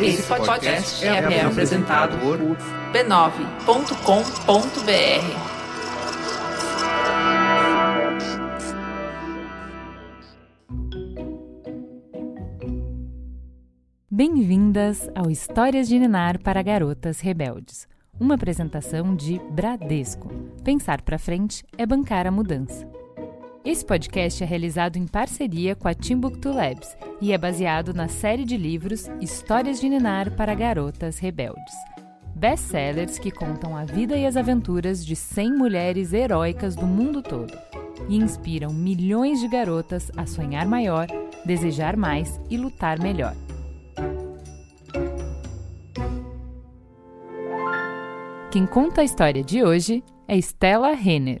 Esse podcast é, é apresentado por b9.com.br. Bem-vindas ao Histórias de Ninar para Garotas Rebeldes, uma apresentação de Bradesco. Pensar para frente é bancar a mudança. Esse podcast é realizado em parceria com a Timbuktu Labs e é baseado na série de livros Histórias de Ninar para Garotas Rebeldes. Best-sellers que contam a vida e as aventuras de 100 mulheres heróicas do mundo todo e inspiram milhões de garotas a sonhar maior, desejar mais e lutar melhor. Quem conta a história de hoje é Stella Renner.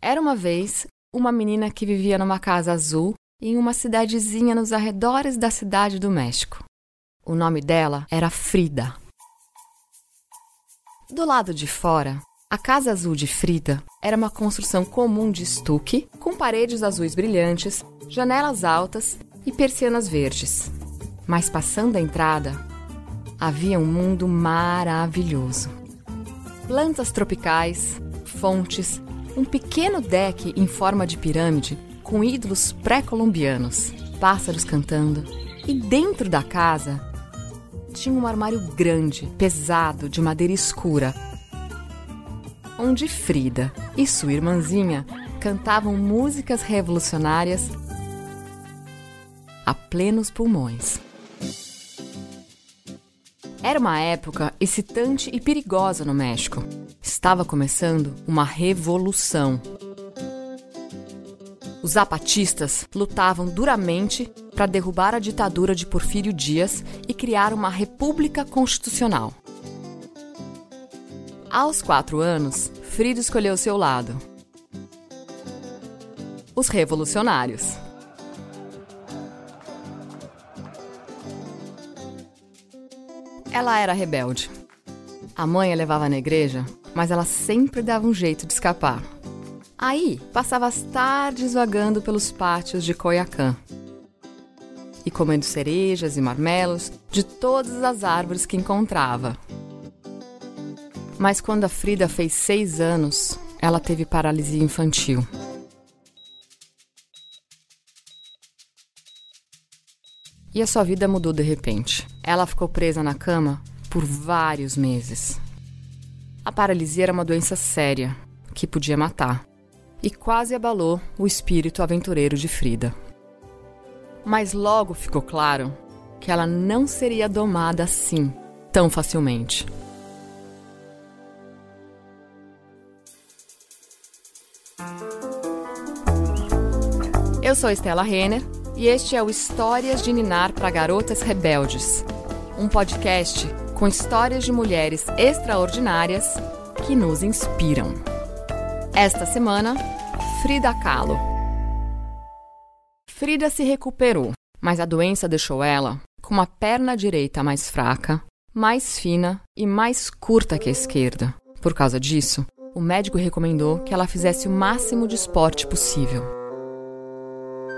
Era uma vez uma menina que vivia numa casa azul em uma cidadezinha nos arredores da cidade do México. O nome dela era Frida. Do lado de fora, a casa azul de Frida era uma construção comum de estuque, com paredes azuis brilhantes, janelas altas e persianas verdes. Mas passando a entrada, havia um mundo maravilhoso. Plantas tropicais, fontes, um pequeno deck em forma de pirâmide com ídolos pré-colombianos, pássaros cantando. E dentro da casa tinha um armário grande, pesado, de madeira escura, onde Frida e sua irmãzinha cantavam músicas revolucionárias a plenos pulmões. Era uma época excitante e perigosa no México. Estava começando uma revolução. Os zapatistas lutavam duramente para derrubar a ditadura de Porfírio Dias e criar uma república constitucional. Aos quatro anos, Frida escolheu seu lado. Os revolucionários. Ela era rebelde. A mãe a levava na igreja, mas ela sempre dava um jeito de escapar. Aí, passava as tardes vagando pelos pátios de Coiacã e comendo cerejas e marmelos de todas as árvores que encontrava. Mas quando a Frida fez seis anos, ela teve paralisia infantil. E a sua vida mudou de repente. Ela ficou presa na cama por vários meses. A paralisia era uma doença séria que podia matar e quase abalou o espírito aventureiro de Frida. Mas logo ficou claro que ela não seria domada assim tão facilmente. Eu sou Estela Renner e este é o Histórias de Ninar para Garotas Rebeldes, um podcast com histórias de mulheres extraordinárias que nos inspiram. Esta semana, Frida Kahlo. Frida se recuperou, mas a doença deixou ela com uma perna direita mais fraca, mais fina e mais curta que a esquerda. Por causa disso, o médico recomendou que ela fizesse o máximo de esporte possível.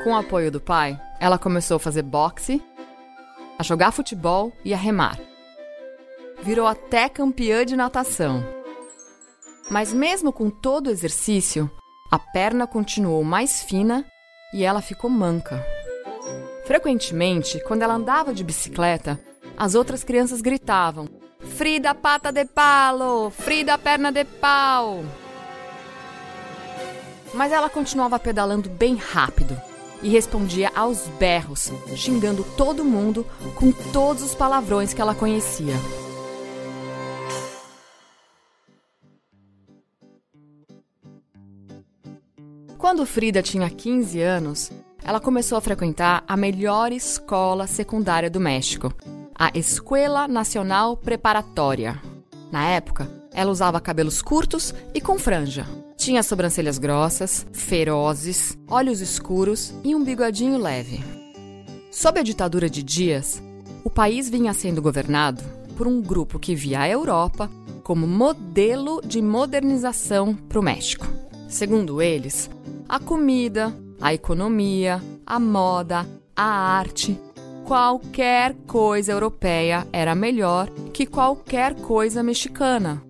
Com o apoio do pai, ela começou a fazer boxe, a jogar futebol e a remar. Virou até campeã de natação. Mas, mesmo com todo o exercício, a perna continuou mais fina e ela ficou manca. Frequentemente, quando ela andava de bicicleta, as outras crianças gritavam: Frida pata de palo! Frida perna de pau! Mas ela continuava pedalando bem rápido e respondia aos berros, xingando todo mundo com todos os palavrões que ela conhecia. Quando Frida tinha 15 anos, ela começou a frequentar a melhor escola secundária do México, a Escuela Nacional Preparatória. Na época, ela usava cabelos curtos e com franja. Tinha sobrancelhas grossas, ferozes, olhos escuros e um bigodinho leve. Sob a ditadura de Dias, o país vinha sendo governado por um grupo que via a Europa como modelo de modernização para o México. Segundo eles, a comida, a economia, a moda, a arte, qualquer coisa europeia era melhor que qualquer coisa mexicana.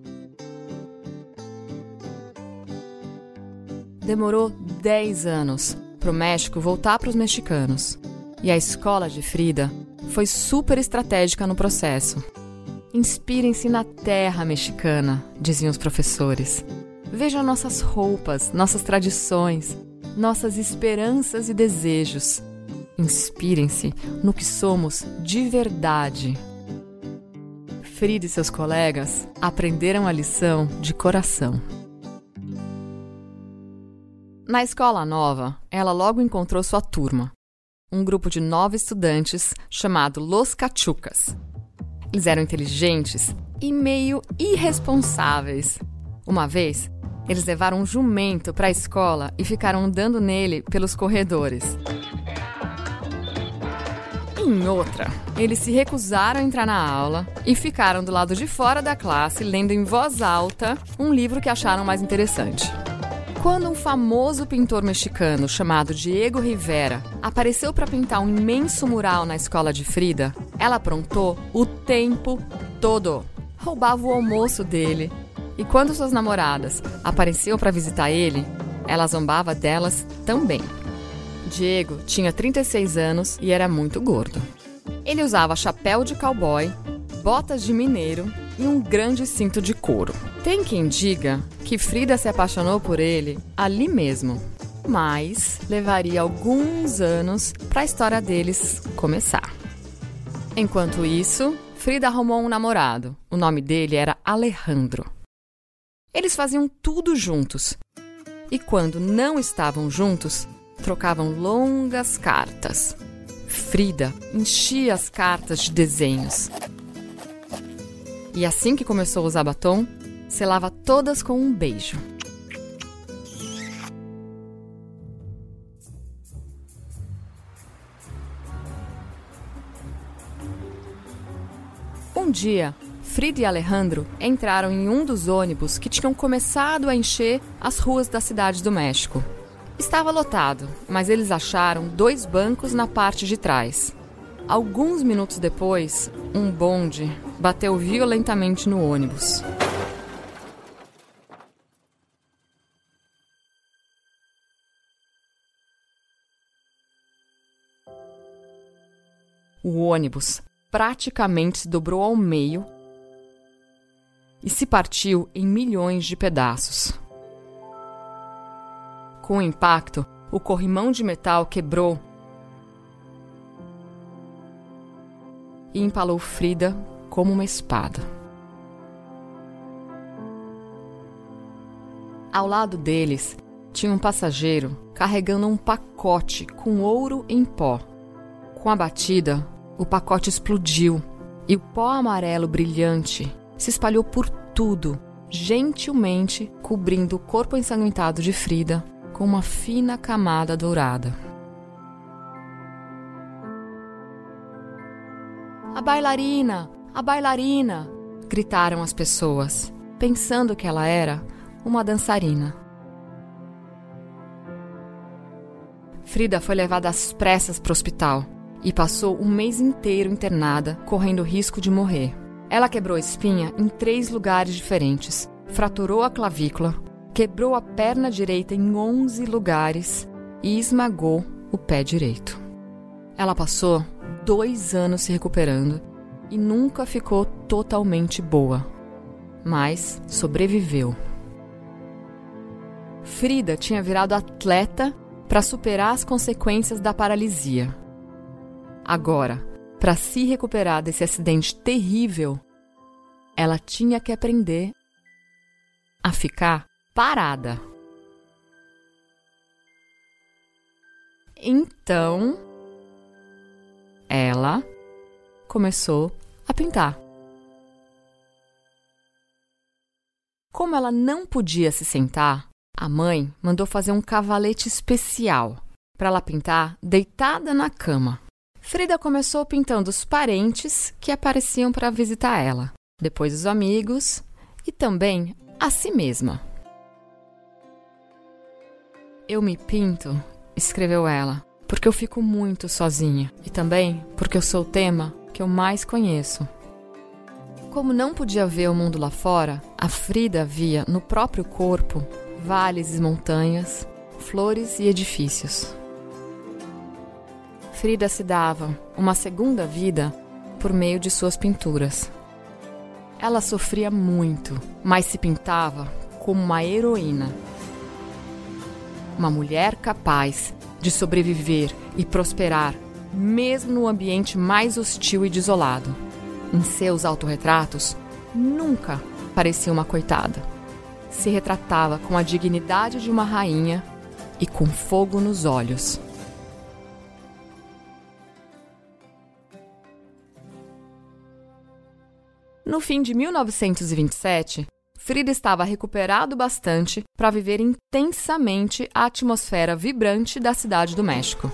Demorou 10 anos para o México voltar para os mexicanos. E a escola de Frida foi super estratégica no processo. Inspirem-se na terra mexicana, diziam os professores. Vejam nossas roupas, nossas tradições, nossas esperanças e desejos. Inspirem-se no que somos de verdade. Frida e seus colegas aprenderam a lição de coração. Na escola nova, ela logo encontrou sua turma, um grupo de nove estudantes chamado Los Cachucas. Eles eram inteligentes e meio irresponsáveis. Uma vez, eles levaram um jumento para a escola e ficaram andando nele pelos corredores. Em outra, eles se recusaram a entrar na aula e ficaram do lado de fora da classe lendo em voz alta um livro que acharam mais interessante. Quando um famoso pintor mexicano chamado Diego Rivera apareceu para pintar um imenso mural na escola de Frida, ela aprontou o tempo todo. Roubava o almoço dele. E quando suas namoradas apareciam para visitar ele, ela zombava delas também. Diego tinha 36 anos e era muito gordo. Ele usava chapéu de cowboy, botas de mineiro e um grande cinto de couro. Tem quem diga que Frida se apaixonou por ele ali mesmo, mas levaria alguns anos para a história deles começar. Enquanto isso, Frida arrumou um namorado. O nome dele era Alejandro. Eles faziam tudo juntos. E quando não estavam juntos, trocavam longas cartas. Frida enchia as cartas de desenhos, e assim que começou a usar batom, selava todas com um beijo. Um dia, Frida e Alejandro entraram em um dos ônibus que tinham começado a encher as ruas da cidade do México. Estava lotado, mas eles acharam dois bancos na parte de trás. Alguns minutos depois, um bonde bateu violentamente no ônibus. O ônibus praticamente se dobrou ao meio e se partiu em milhões de pedaços. Com o impacto, o corrimão de metal quebrou e empalou Frida como uma espada. Ao lado deles tinha um passageiro carregando um pacote com ouro em pó. Com a batida, o pacote explodiu e o pó amarelo brilhante se espalhou por tudo, gentilmente cobrindo o corpo ensanguentado de Frida com uma fina camada dourada. A bailarina! A bailarina! gritaram as pessoas, pensando que ela era uma dançarina. Frida foi levada às pressas para o hospital e passou um mês inteiro internada, correndo risco de morrer. Ela quebrou a espinha em três lugares diferentes, fraturou a clavícula, quebrou a perna direita em 11 lugares e esmagou o pé direito. Ela passou dois anos se recuperando e nunca ficou totalmente boa, mas sobreviveu. Frida tinha virado atleta para superar as consequências da paralisia. Agora, para se recuperar desse acidente terrível, ela tinha que aprender a ficar parada. Então, ela começou a pintar. Como ela não podia se sentar, a mãe mandou fazer um cavalete especial para ela pintar deitada na cama. Frida começou pintando os parentes que apareciam para visitar ela, depois os amigos e também a si mesma. Eu me pinto, escreveu ela, porque eu fico muito sozinha e também porque eu sou o tema que eu mais conheço. Como não podia ver o mundo lá fora, a Frida via no próprio corpo vales e montanhas, flores e edifícios. Frida se dava uma segunda vida por meio de suas pinturas. Ela sofria muito, mas se pintava como uma heroína. Uma mulher capaz de sobreviver e prosperar, mesmo no ambiente mais hostil e desolado. Em seus autorretratos, nunca parecia uma coitada. Se retratava com a dignidade de uma rainha e com fogo nos olhos. No fim de 1927, Frida estava recuperado bastante para viver intensamente a atmosfera vibrante da cidade do México.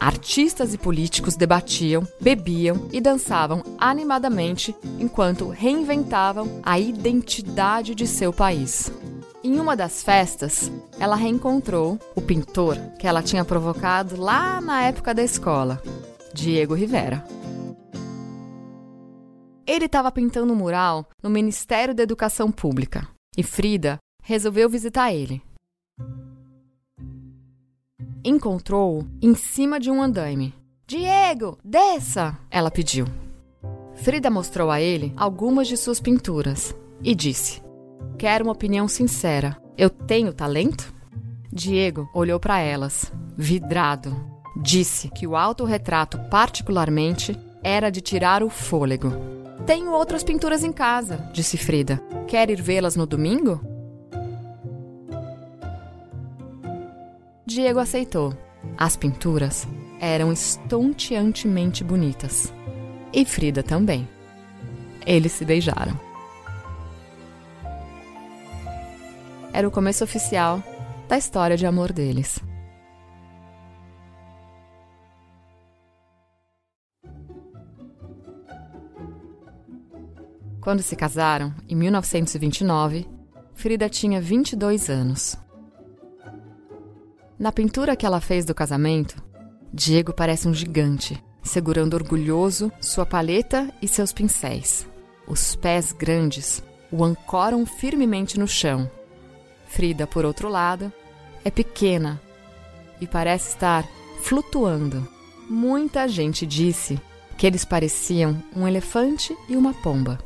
Artistas e políticos debatiam, bebiam e dançavam animadamente enquanto reinventavam a identidade de seu país. Em uma das festas, ela reencontrou o pintor que ela tinha provocado lá na época da escola, Diego Rivera. Ele estava pintando um mural no Ministério da Educação Pública e Frida resolveu visitar ele. Encontrou-o em cima de um andaime. Diego, desça! Ela pediu. Frida mostrou a ele algumas de suas pinturas e disse: Quero uma opinião sincera. Eu tenho talento? Diego olhou para elas, vidrado. Disse que o autorretrato, particularmente, era de tirar o fôlego. Tenho outras pinturas em casa, disse Frida. Quer ir vê-las no domingo? Diego aceitou. As pinturas eram estonteantemente bonitas. E Frida também. Eles se beijaram. Era o começo oficial da história de amor deles. Quando se casaram, em 1929, Frida tinha 22 anos. Na pintura que ela fez do casamento, Diego parece um gigante, segurando orgulhoso sua paleta e seus pincéis. Os pés grandes o ancoram firmemente no chão. Frida, por outro lado, é pequena e parece estar flutuando. Muita gente disse que eles pareciam um elefante e uma pomba.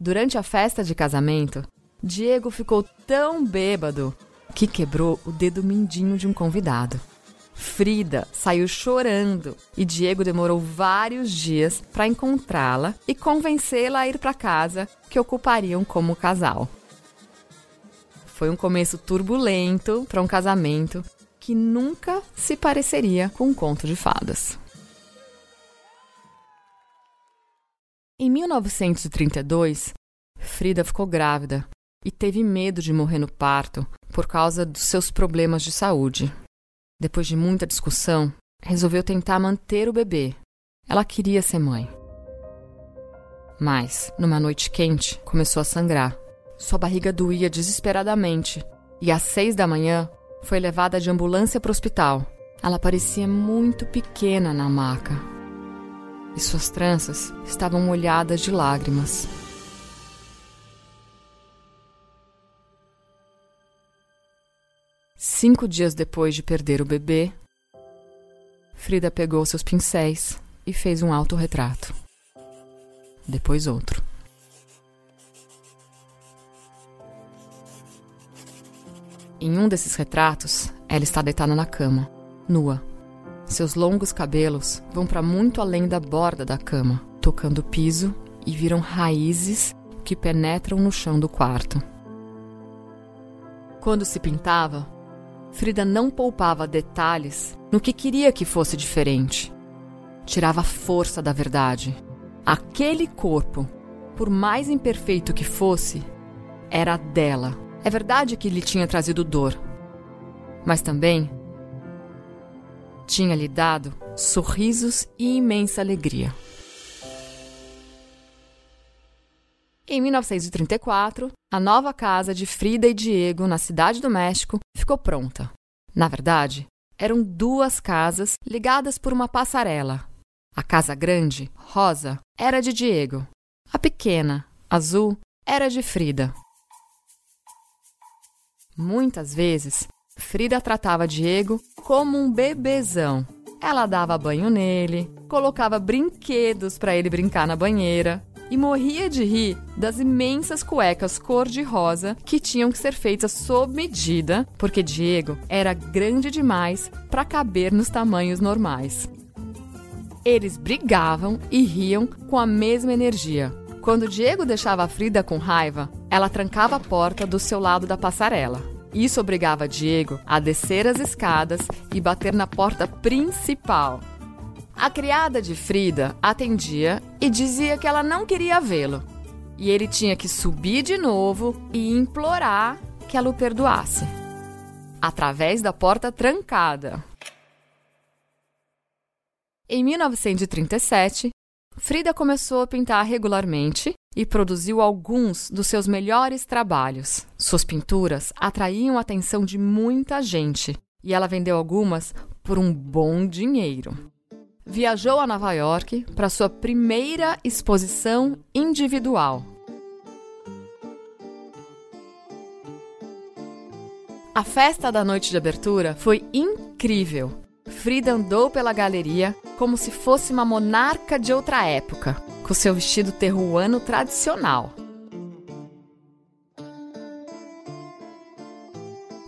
Durante a festa de casamento, Diego ficou tão bêbado que quebrou o dedo mindinho de um convidado. Frida saiu chorando e Diego demorou vários dias para encontrá-la e convencê-la a ir para casa que ocupariam como casal. Foi um começo turbulento para um casamento que nunca se pareceria com um conto de fadas. Em 1932, Frida ficou grávida e teve medo de morrer no parto por causa dos seus problemas de saúde. Depois de muita discussão, resolveu tentar manter o bebê. Ela queria ser mãe. Mas, numa noite quente, começou a sangrar. Sua barriga doía desesperadamente e às seis da manhã foi levada de ambulância para o hospital. Ela parecia muito pequena na maca e suas tranças estavam molhadas de lágrimas. Cinco dias depois de perder o bebê, Frida pegou seus pincéis e fez um autorretrato. Depois outro. Em um desses retratos, ela está deitada na cama, nua, seus longos cabelos vão para muito além da borda da cama, tocando o piso e viram raízes que penetram no chão do quarto. Quando se pintava, Frida não poupava detalhes no que queria que fosse diferente. Tirava força da verdade. Aquele corpo, por mais imperfeito que fosse, era dela. É verdade que lhe tinha trazido dor, mas também tinha lhe dado sorrisos e imensa alegria. Em 1934, a nova casa de Frida e Diego, na cidade do México, ficou pronta. Na verdade, eram duas casas ligadas por uma passarela. A casa grande, rosa, era de Diego. A pequena, azul, era de Frida. Muitas vezes, Frida tratava Diego como um bebezão. Ela dava banho nele, colocava brinquedos para ele brincar na banheira e morria de rir das imensas cuecas cor-de-rosa que tinham que ser feitas sob medida, porque Diego era grande demais para caber nos tamanhos normais. Eles brigavam e riam com a mesma energia. Quando Diego deixava a Frida com raiva, ela trancava a porta do seu lado da passarela. Isso obrigava Diego a descer as escadas e bater na porta principal. A criada de Frida atendia e dizia que ela não queria vê-lo. E ele tinha que subir de novo e implorar que ela o perdoasse. Através da porta trancada. Em 1937, Frida começou a pintar regularmente e produziu alguns dos seus melhores trabalhos. Suas pinturas atraíam a atenção de muita gente e ela vendeu algumas por um bom dinheiro viajou a Nova York para sua primeira exposição individual. A festa da noite de abertura foi incrível. Frida andou pela galeria como se fosse uma monarca de outra época, com seu vestido terruano tradicional.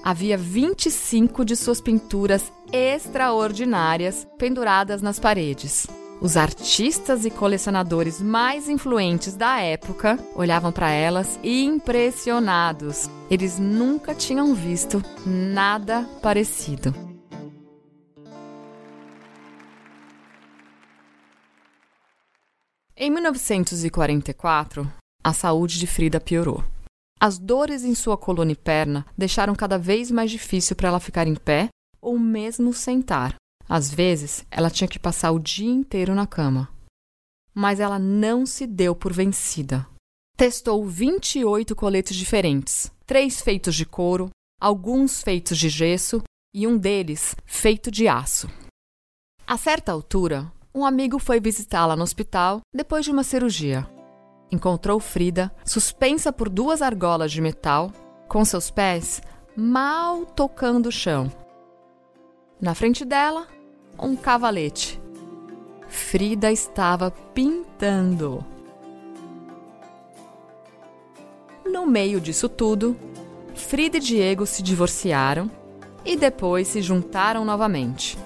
havia 25 de suas pinturas extraordinárias penduradas nas paredes. Os artistas e colecionadores mais influentes da época olhavam para elas impressionados. Eles nunca tinham visto nada parecido. Em 1944, a saúde de Frida piorou. As dores em sua coluna e perna deixaram cada vez mais difícil para ela ficar em pé ou mesmo sentar. Às vezes, ela tinha que passar o dia inteiro na cama. Mas ela não se deu por vencida. Testou 28 coletes diferentes, três feitos de couro, alguns feitos de gesso e um deles feito de aço. A certa altura, um amigo foi visitá-la no hospital depois de uma cirurgia encontrou Frida suspensa por duas argolas de metal, com seus pés mal tocando o chão. Na frente dela, um cavalete. Frida estava pintando. No meio disso tudo, Frida e Diego se divorciaram e depois se juntaram novamente.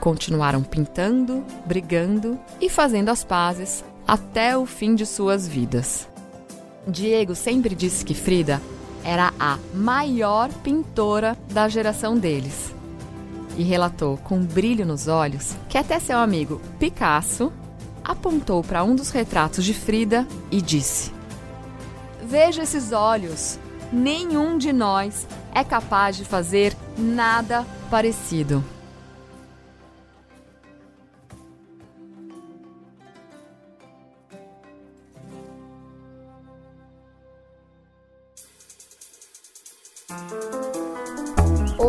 Continuaram pintando, brigando e fazendo as pazes até o fim de suas vidas. Diego sempre disse que Frida era a maior pintora da geração deles. E relatou com um brilho nos olhos que até seu amigo Picasso apontou para um dos retratos de Frida e disse: Veja esses olhos. Nenhum de nós é capaz de fazer nada parecido.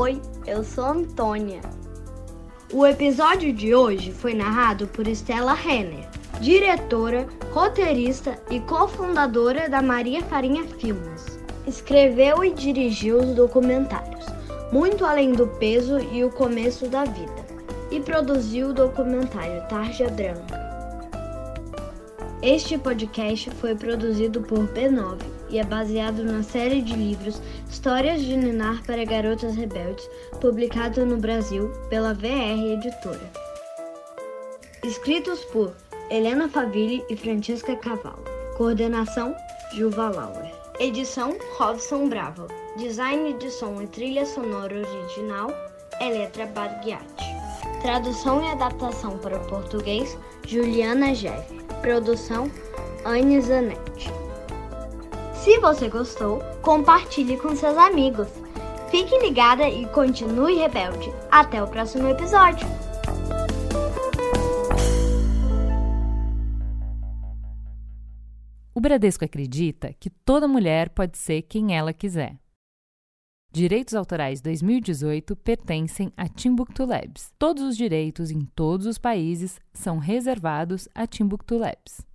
Oi, eu sou Antônia. O episódio de hoje foi narrado por Stella Renner, diretora, roteirista e cofundadora da Maria Farinha Filmes. Escreveu e dirigiu os documentários Muito Além do Peso e o Começo da Vida, e produziu o documentário Tarja Branca. Este podcast foi produzido por B9 e é baseado na série de livros Histórias de Ninar para Garotas Rebeldes, publicado no Brasil pela VR Editora. Escritos por Helena Favilli e Francesca Cavallo. Coordenação Juva Lauer. Edição Robson Bravo. Design de som e trilha sonora original Eletra Barghiati. Tradução e adaptação para o português Juliana Jeff. Produção Anne Zanetti. Se você gostou, compartilhe com seus amigos. Fique ligada e continue rebelde. Até o próximo episódio. O Bradesco acredita que toda mulher pode ser quem ela quiser. Direitos Autorais 2018 pertencem a Timbuktu Labs. Todos os direitos em todos os países são reservados a Timbuktu Labs.